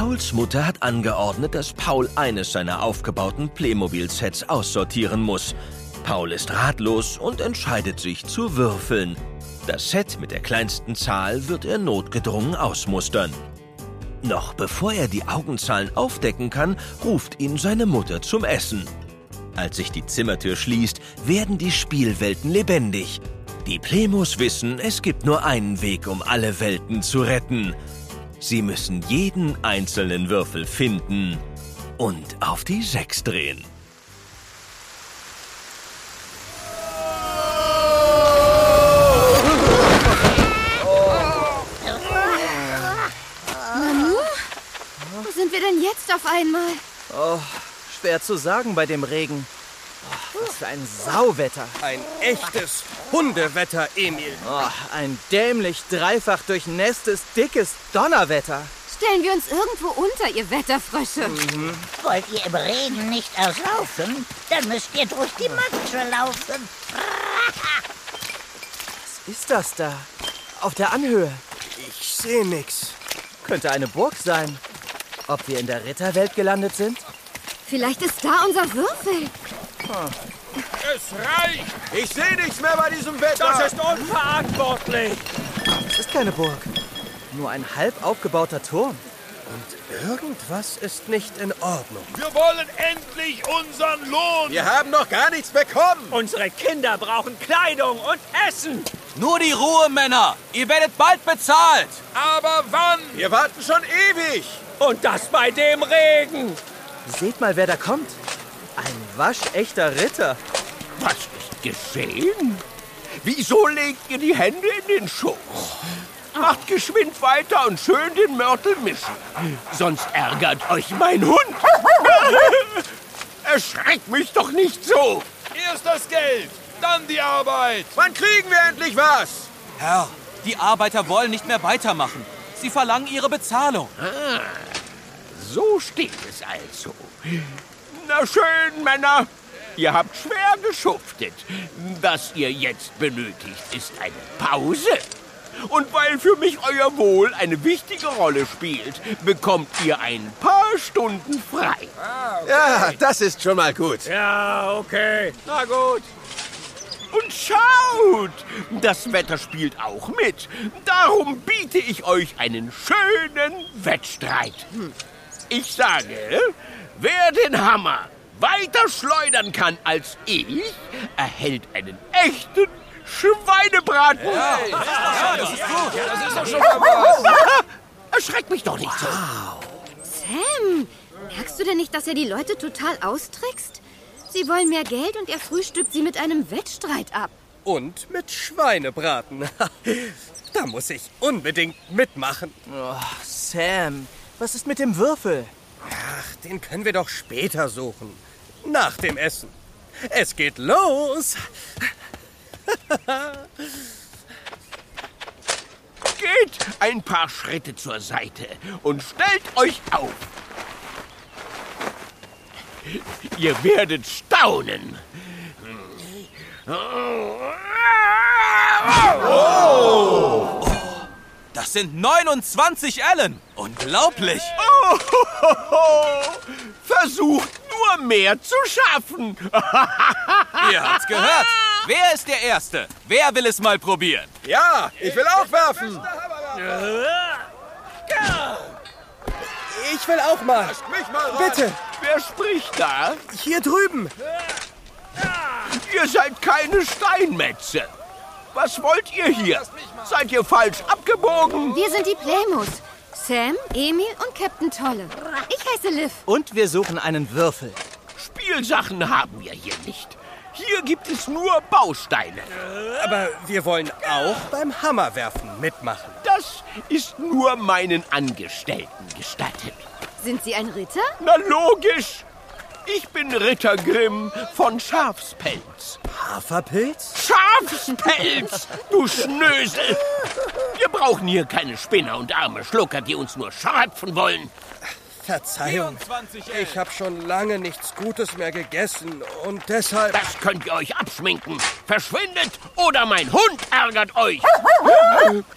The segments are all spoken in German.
Pauls Mutter hat angeordnet, dass Paul eines seiner aufgebauten Playmobil-Sets aussortieren muss. Paul ist ratlos und entscheidet sich zu würfeln. Das Set mit der kleinsten Zahl wird er notgedrungen ausmustern. Noch bevor er die Augenzahlen aufdecken kann, ruft ihn seine Mutter zum Essen. Als sich die Zimmertür schließt, werden die Spielwelten lebendig. Die Plemos wissen, es gibt nur einen Weg, um alle Welten zu retten. Sie müssen jeden einzelnen Würfel finden und auf die Sechs drehen. Wo sind wir denn jetzt auf einmal? Oh, schwer zu sagen bei dem Regen. Oh, was für ein Sauwetter. Ein echtes Hundewetter, Emil. Oh, ein dämlich dreifach durchnässtes, dickes Donnerwetter. Stellen wir uns irgendwo unter, ihr Wetterfrösche. Wollt ihr im Regen nicht erlaufen? Dann müsst ihr durch die Matsche laufen. Was ist das da? Auf der Anhöhe. Ich sehe nix. Könnte eine Burg sein. Ob wir in der Ritterwelt gelandet sind? Vielleicht ist da unser Würfel. Es reicht! Ich sehe nichts mehr bei diesem Wetter. Das ist unverantwortlich! Es ist keine Burg. Nur ein halb aufgebauter Turm. Irgendwas ist nicht in Ordnung. Wir wollen endlich unseren Lohn! Wir haben noch gar nichts bekommen. Unsere Kinder brauchen Kleidung und Essen! Nur die Ruhe, Männer! Ihr werdet bald bezahlt! Aber wann? Wir warten schon ewig. Und das bei dem Regen! Seht mal, wer da kommt. Ein waschechter Ritter. Was ist geschehen? Wieso legt ihr die Hände in den Schoß? Macht geschwind weiter und schön den Mörtel mischen. Sonst ärgert euch mein Hund. Erschreckt mich doch nicht so. Erst das Geld, dann die Arbeit! Wann kriegen wir endlich was? Herr, die Arbeiter wollen nicht mehr weitermachen. Sie verlangen ihre Bezahlung. So steht es also. Na schön, Männer. Ihr habt schwer geschuftet. Was ihr jetzt benötigt, ist eine Pause. Und weil für mich euer Wohl eine wichtige Rolle spielt, bekommt ihr ein paar Stunden frei. Ja, das ist schon mal gut. Ja, okay. Na gut. Und schaut, das Wetter spielt auch mit. Darum biete ich euch einen schönen Wettstreit. Ich sage, wer den Hammer weiter schleudern kann als ich, erhält einen echten Schweinebraten. Ja, das ist gut. Das ist doch schon mal was. Erschreckt mich doch nicht so. Sam, merkst du denn nicht, dass er die Leute total austrickst? Sie wollen mehr Geld und er frühstückt sie mit einem Wettstreit ab. Und mit Schweinebraten. da muss ich unbedingt mitmachen. Oh, Sam, was ist mit dem Würfel? Ach, den können wir doch später suchen. Nach dem Essen. Es geht los. Geht ein paar Schritte zur Seite und stellt euch auf. Ihr werdet staunen. Das sind 29 Ellen. Unglaublich. Versucht nur mehr zu schaffen. Ihr habt's gehört. Wer ist der Erste? Wer will es mal probieren? Ja, ich will auch werfen. Ich will auch mal. Mich mal rein. Bitte, Wer spricht da? hier drüben. Ihr seid keine Steinmetze. Was wollt ihr hier? Seid ihr falsch abgebogen? Wir sind die Playmos. Sam, Emil und Captain Tolle. Ich heiße Liv. Und wir suchen einen Würfel. Spielsachen haben wir hier nicht. Hier gibt es nur Bausteine. Aber wir wollen auch beim Hammerwerfen mitmachen. Das ist nur meinen Angestellten gestattet. Sind Sie ein Ritter? Na logisch. Ich bin Ritter Grimm von Schafspelz. Haferpilz? Schafspelz, du Schnösel! Wir brauchen hier keine Spinner und arme Schlucker, die uns nur schröpfen wollen. Verzeihung. 24 Ich habe schon lange nichts Gutes mehr gegessen und deshalb... Das könnt ihr euch abschminken. Verschwindet oder mein Hund ärgert euch.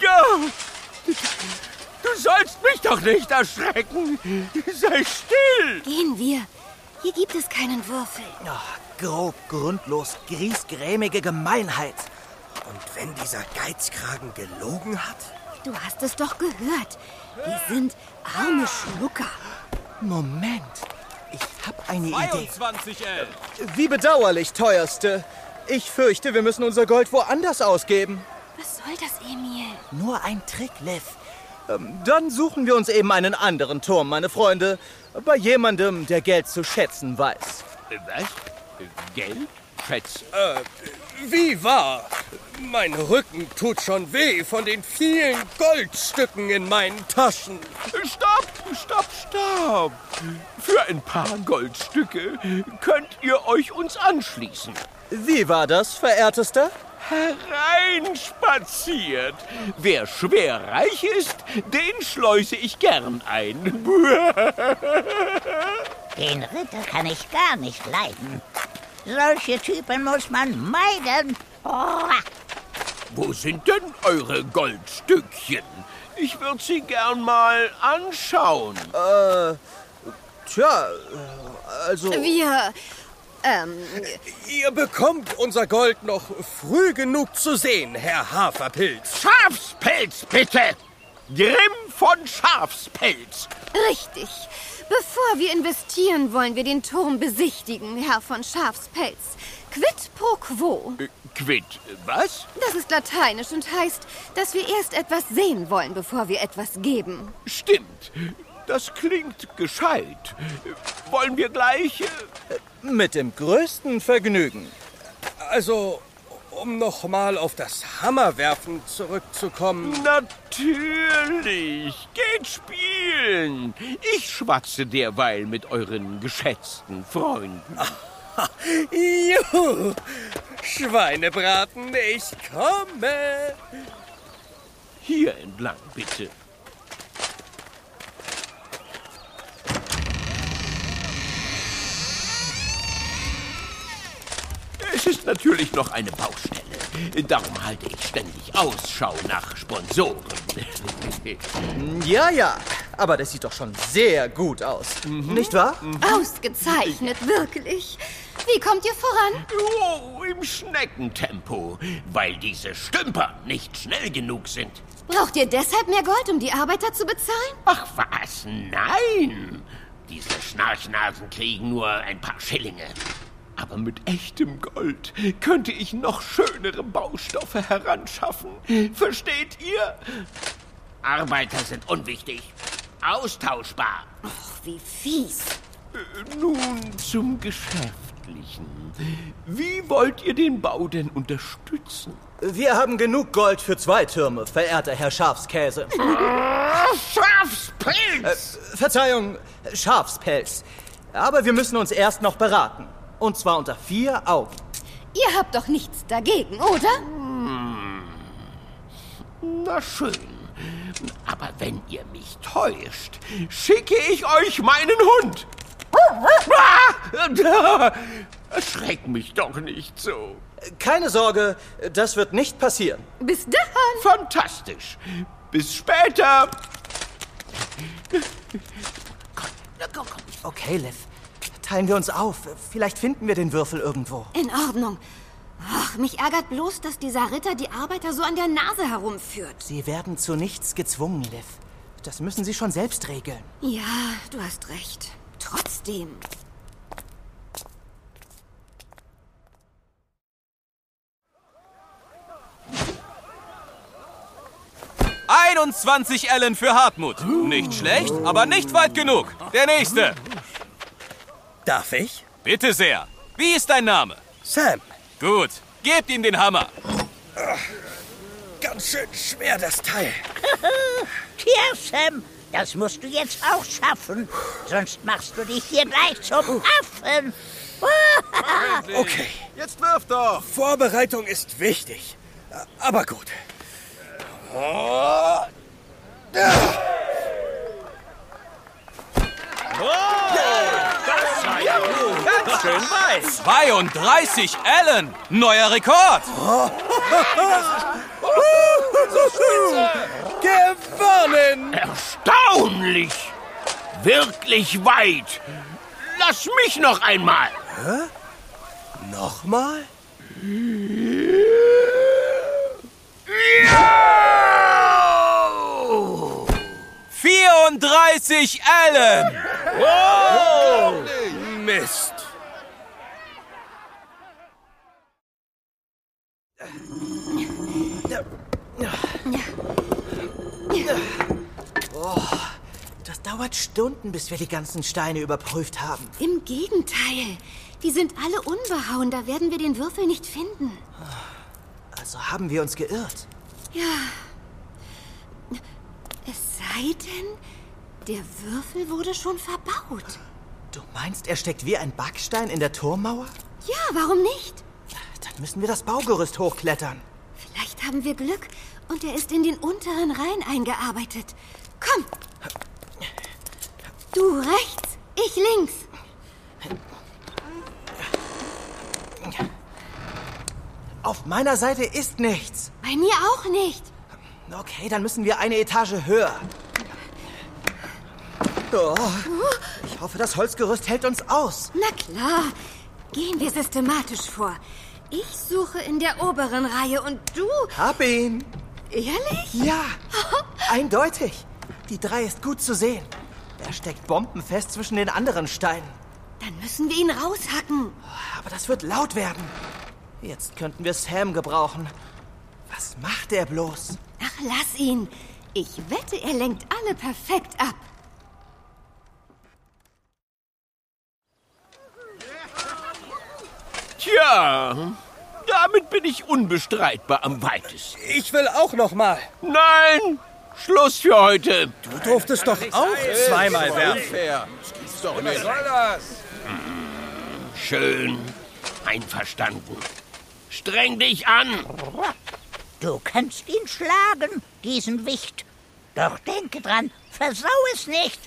Ja, du sollst mich doch nicht erschrecken. Sei still. Gehen wir. Hier gibt es keinen Würfel. Ach, grob, grundlos, griesgrämige Gemeinheit. Und wenn dieser Geizkragen gelogen hat? Du hast es doch gehört. Wir sind arme Schlucker. Moment. Ich hab eine Idee. 22 L. Wie bedauerlich, teuerste. Ich fürchte, wir müssen unser Gold woanders ausgeben. Was soll das, Emil? Nur ein Trick, Liv. Ähm, Dann suchen wir uns eben einen anderen Turm, meine Freunde. Bei jemandem, der Geld zu schätzen weiß. Was? Geld? Schätz. Äh, wie wahr? Mein Rücken tut schon weh von den vielen Goldstücken in meinen Taschen. Stopp, stopp, stopp. Für ein paar Goldstücke könnt ihr euch uns anschließen. Wie war das, verehrtester? Hereinspaziert. Wer schwerreich ist, den schleuse ich gern ein. Den Ritter kann ich gar nicht leiden. Solche Typen muss man meiden. Oh, Wo sind denn eure Goldstückchen? Ich würde sie gern mal anschauen. Äh, tja, also... Wir. Ähm, Ihr bekommt unser Gold noch früh genug zu sehen, Herr Haferpilz. Schafspelz, bitte! Grimm von Schafspelz. richtig. Bevor wir investieren, wollen wir den Turm besichtigen, Herr von Schafspelz. Quid pro quo. Äh, Quid, was? Das ist lateinisch und heißt, dass wir erst etwas sehen wollen, bevor wir etwas geben. Stimmt. Das klingt gescheit. Wollen wir gleich... äh, Mit dem größten Vergnügen. Also, um noch mal auf das Hammerwerfen zurückzukommen. Natürlich. Geht spielen. Ich schwatze derweil mit euren geschätzten Freunden. Juhu! Schweinebraten, ich komme! Hier entlang, bitte. Es ist natürlich noch eine Baustelle. Darum halte ich ständig Ausschau nach Sponsoren. Ja, ja, aber das sieht doch schon sehr gut aus. Nicht wahr? Ausgezeichnet, wirklich. Wie kommt ihr voran? Oh, im Schneckentempo, weil diese Stümper nicht schnell genug sind. Braucht ihr deshalb mehr Gold, um die Arbeiter zu bezahlen? Ach was, nein! Diese Schnarchnasen kriegen nur ein paar Schillinge. Aber mit echtem Gold könnte ich noch schönere Baustoffe heranschaffen. Versteht ihr? Arbeiter sind unwichtig. Austauschbar. Wie fies. Äh, Nun zum Geschäftlichen. Wie wollt ihr den Bau denn unterstützen? Wir haben genug Gold für zwei Türme, verehrter Herr Schafskäse. Schafspilz! Verzeihung, Schafspelz. Aber wir müssen uns erst noch beraten. Und zwar unter vier Augen. Ihr habt doch nichts dagegen, oder? Na schön. Aber wenn ihr mich täuscht, schicke ich euch meinen Hund. Ah! Erschreck mich doch nicht so. Keine Sorge, das wird nicht passieren. Bis dann. Fantastisch. Bis später. Komm, na, komm, komm. Okay, Liv. Teilen wir uns auf. Vielleicht finden wir den Würfel irgendwo. In Ordnung. Ach, mich ärgert bloß, dass dieser Ritter die Arbeiter so an der Nase herumführt. Sie werden zu nichts gezwungen, Liv. Das müssen Sie schon selbst regeln. Ja, du hast recht. Trotzdem. 21 Ellen für Hartmut. Nicht schlecht, aber nicht weit genug. Der nächste. Darf ich? Bitte sehr. Wie ist dein Name? Sam, Gut, gebt ihm den Hammer. ganz schön schwer das Teil. Tja, Sam, das musst du jetzt auch schaffen. Sonst machst du dich hier gleich zum Affen. Okay, Jetzt wirf doch. Vorbereitung ist wichtig. Aber gut. Oh, Ganz schön weit. 32 Ellen. Neuer Rekord. Gewonnen! Erstaunlich! Wirklich weit! Lass mich noch einmal! Nochmal? Ja! 34 Ellen! Mist. Das dauert Stunden, bis wir die ganzen Steine überprüft haben. Im Gegenteil. Die sind alle unbehauen. Da werden wir den Würfel nicht finden. Also haben wir uns geirrt. Es sei denn, der Würfel wurde schon verbaut. Du meinst, er steckt wie ein Backstein in der Turmmauer? Ja, warum nicht? Dann müssen wir das Baugerüst hochklettern. Vielleicht haben wir Glück und er ist in den unteren Rhein eingearbeitet. Komm! Du rechts, ich links. Auf meiner Seite ist nichts. Bei mir auch nicht. Okay, dann müssen wir eine Etage höher. Oh, ich hoffe, das Holzgerüst hält uns aus. Na klar. Gehen wir systematisch vor. Ich suche in der oberen Reihe und du. Hab ihn. Ehrlich? Ja, eindeutig. Die drei ist gut zu sehen. Er steckt bombenfest zwischen den anderen Steinen. Dann müssen wir ihn raushacken. Aber das wird laut werden. Jetzt könnten wir Sam gebrauchen. Was macht er bloß? Ach, lass ihn. Ich wette, er lenkt alle perfekt ab. Tja, damit bin ich unbestreitbar am weitesten. Ich will auch noch mal. Nein, Schluss für heute. Du durftest doch auch zweimal werfen. Fair. Was soll das? Schön, einverstanden. Streng dich an. Du kannst ihn schlagen, diesen Wicht. Doch denke dran, versau es nicht.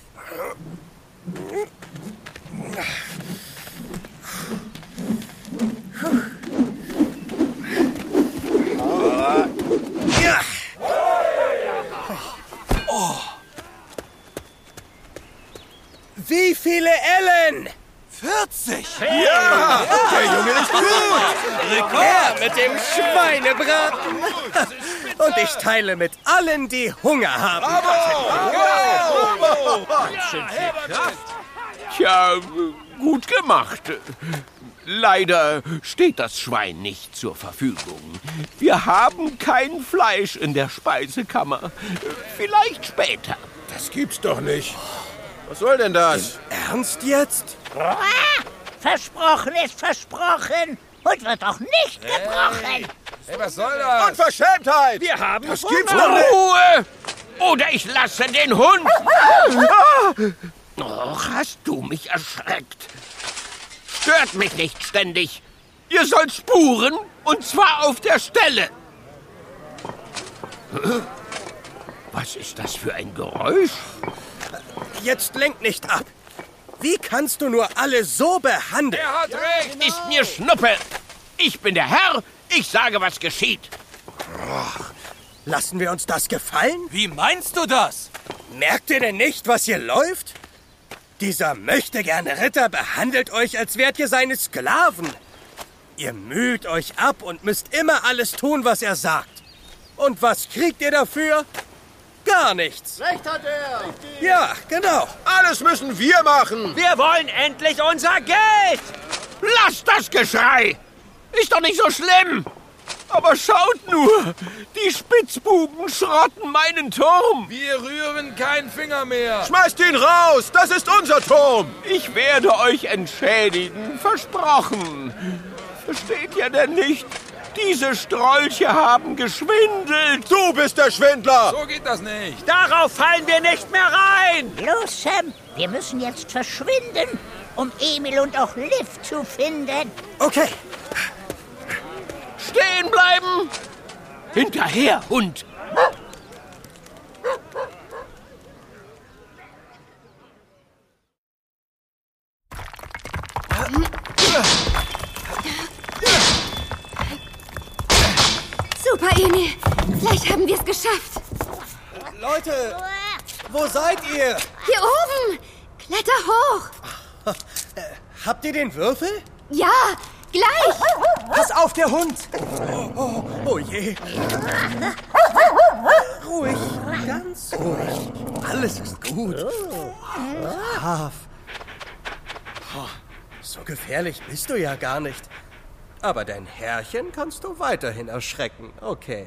Ja. Wie viele Ellen? 40! Ja, der Junge ist gut. Rekord mit dem Schweinebraten. Und ich teile mit allen, die Hunger haben. Tja, gut gemacht. Leider steht das Schwein nicht zur Verfügung. Wir haben kein Fleisch in der Speisekammer. Vielleicht später. Das gibt's doch nicht. Was soll denn das? Ernst jetzt? Ah, versprochen ist versprochen und wird auch nicht gebrochen. Hey, was soll das? Unverschämtheit! Wir haben das gibt's Ruhe! Oder ich lasse den Hund. Och, hast du mich erschreckt. Stört mich nicht ständig. Ihr sollt spuren, und zwar auf der Stelle. Was ist das für ein Geräusch? Jetzt lenk nicht ab. Wie kannst du nur alle so behandeln? Er hat recht. Ist mir Schnuppe. Ich bin der Herr. Ich sage, was geschieht. Lassen wir uns das gefallen? Wie meinst du das? Merkt ihr denn nicht, was hier läuft? Dieser möchtegerne Ritter behandelt euch, als wärt ihr seine Sklaven. Ihr müht euch ab und müsst immer alles tun, was er sagt. Und was kriegt ihr dafür? Gar nichts. Recht hat er. Ja, genau. Alles müssen wir machen. Wir wollen endlich unser Geld! Lasst das Geschrei. Ist doch nicht so schlimm. Aber schaut nur. Die Spitzbuben schrotten meinen Turm. Wir rühren keinen Finger mehr. Schmeißt ihn raus! Das ist unser Turm! Ich werde euch entschädigen. Versprochen. Versteht ihr denn nicht? Diese Strolche haben geschwindelt. Du bist der Schwindler! So geht das nicht. Darauf fallen wir nicht mehr rein! Los, Sam, wir müssen jetzt verschwinden, um Emil und auch Liv zu finden. Okay, Stehen bleiben. Hinterher, Hund. Super, Emil. Vielleicht haben wir es geschafft. Leute, wo seid ihr? Hier oben! Kletter hoch! Habt ihr den Würfel? Ja, gleich! Pass auf, der Hund! Oh, oh, oh je. Ruhig, ganz ruhig. Alles ist gut. Brav. Oh, so gefährlich bist du ja gar nicht. Aber dein Herrchen kannst du weiterhin erschrecken, okay?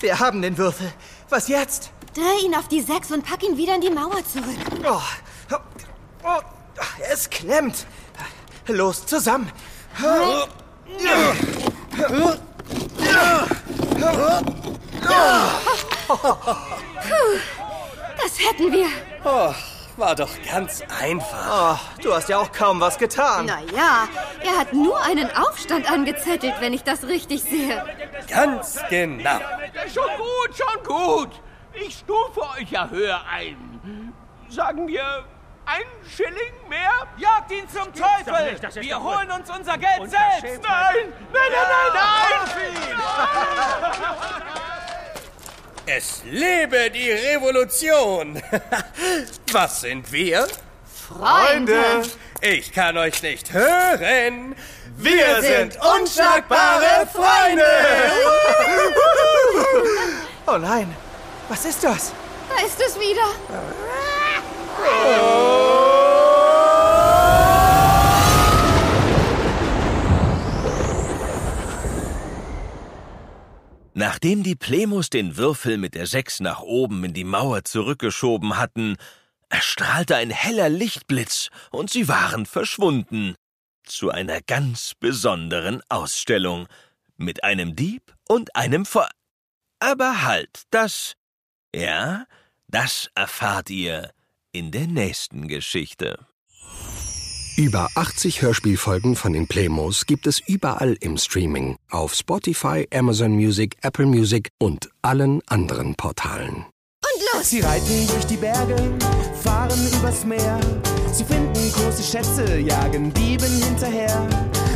Wir haben den Würfel. Was jetzt? Dreh ihn auf die Sechs und pack ihn wieder in die Mauer zurück. Oh, oh, es klemmt. Los, zusammen. Puh, hätten wir. Oh, war doch ganz einfach. Oh, du hast ja auch kaum was getan. Naja, er hat nur einen Aufstand angezettelt, wenn ich das richtig sehe. Ganz genau. Schon gut, schon gut. Ich stufe euch ja höher ein. Sagen wir ein Schilling mehr? Jagt ihn zum Teufel! Wir holen uns unser Geld selbst! Nein! Nein, nein, nein, nein! Es lebe die Revolution! Was sind wir? Freunde! Ich kann euch nicht hören! Wir sind unschlagbare Freunde! Oh nein, was ist das? Da ist es wieder. Nachdem die Plemos den Würfel mit der Sechs nach oben in die Mauer zurückgeschoben hatten, erstrahlte ein heller Lichtblitz und sie waren verschwunden. Zu einer ganz besonderen Ausstellung. Mit einem Dieb und einem Ver... Aber halt, das... Ja, das erfahrt ihr in der nächsten Geschichte. Über 80 Hörspielfolgen von den Playmos gibt es überall im Streaming, auf Spotify, Amazon Music, Apple Music und allen anderen Portalen. Und los! Sie reiten durch die Berge, fahren übers Meer. Sie finden große Schätze, jagen Dieben hinterher.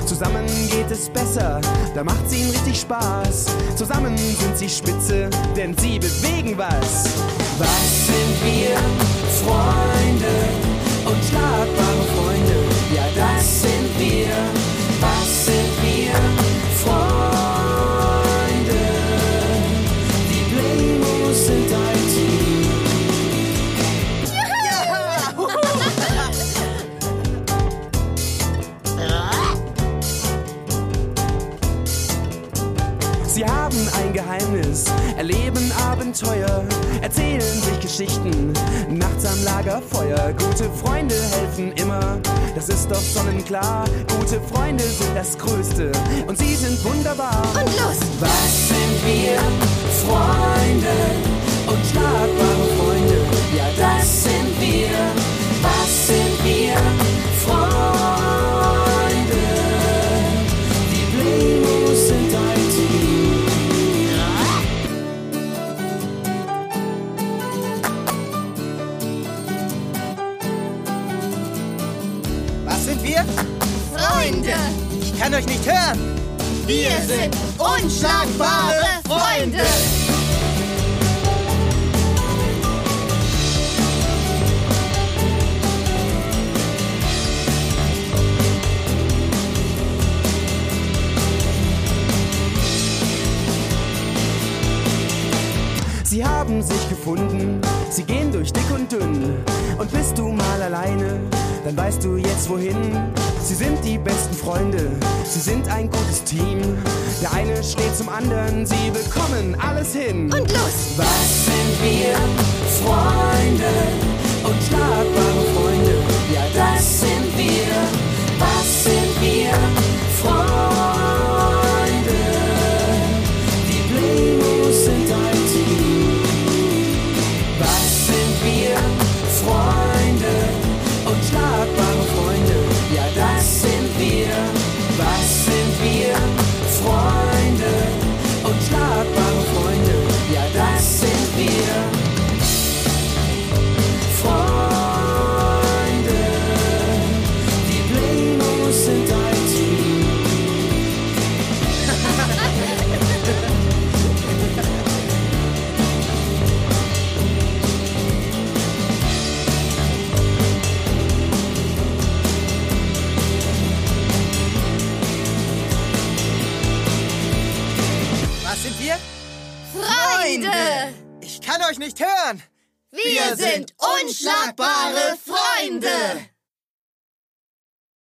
Zusammen geht es besser, da macht's ihnen richtig Spaß. Zusammen sind sie spitze, denn sie bewegen was. Was sind wir? Freunde, unschlagbare Freunde. Ja, das sind wir. Was sind wir? Freunde. Die Playmos sind ein Team. Sie haben ein Geheimnis, erleben Abenteuer, erzählen sich Geschichten, nachts am Lagerfeuer. Gute Freunde das ist doch sonnenklar. Gute Freunde sind das Größte und sie sind wunderbar. Und los! Was sind wir? Freunde, unschlagbare Freunde. Sind unschlagbare Freunde! Sie haben sich gefunden, sie gehen durch dick und dünn. Und alleine, dann weißt du jetzt wohin. Sie sind die besten Freunde, sie sind ein gutes Team. Der eine steht zum anderen, sie bekommen alles hin. Und los! Was sind wir? Freunde, unschlagbare Freunde. Ja, das sind wir. Was sind wir? Freunde.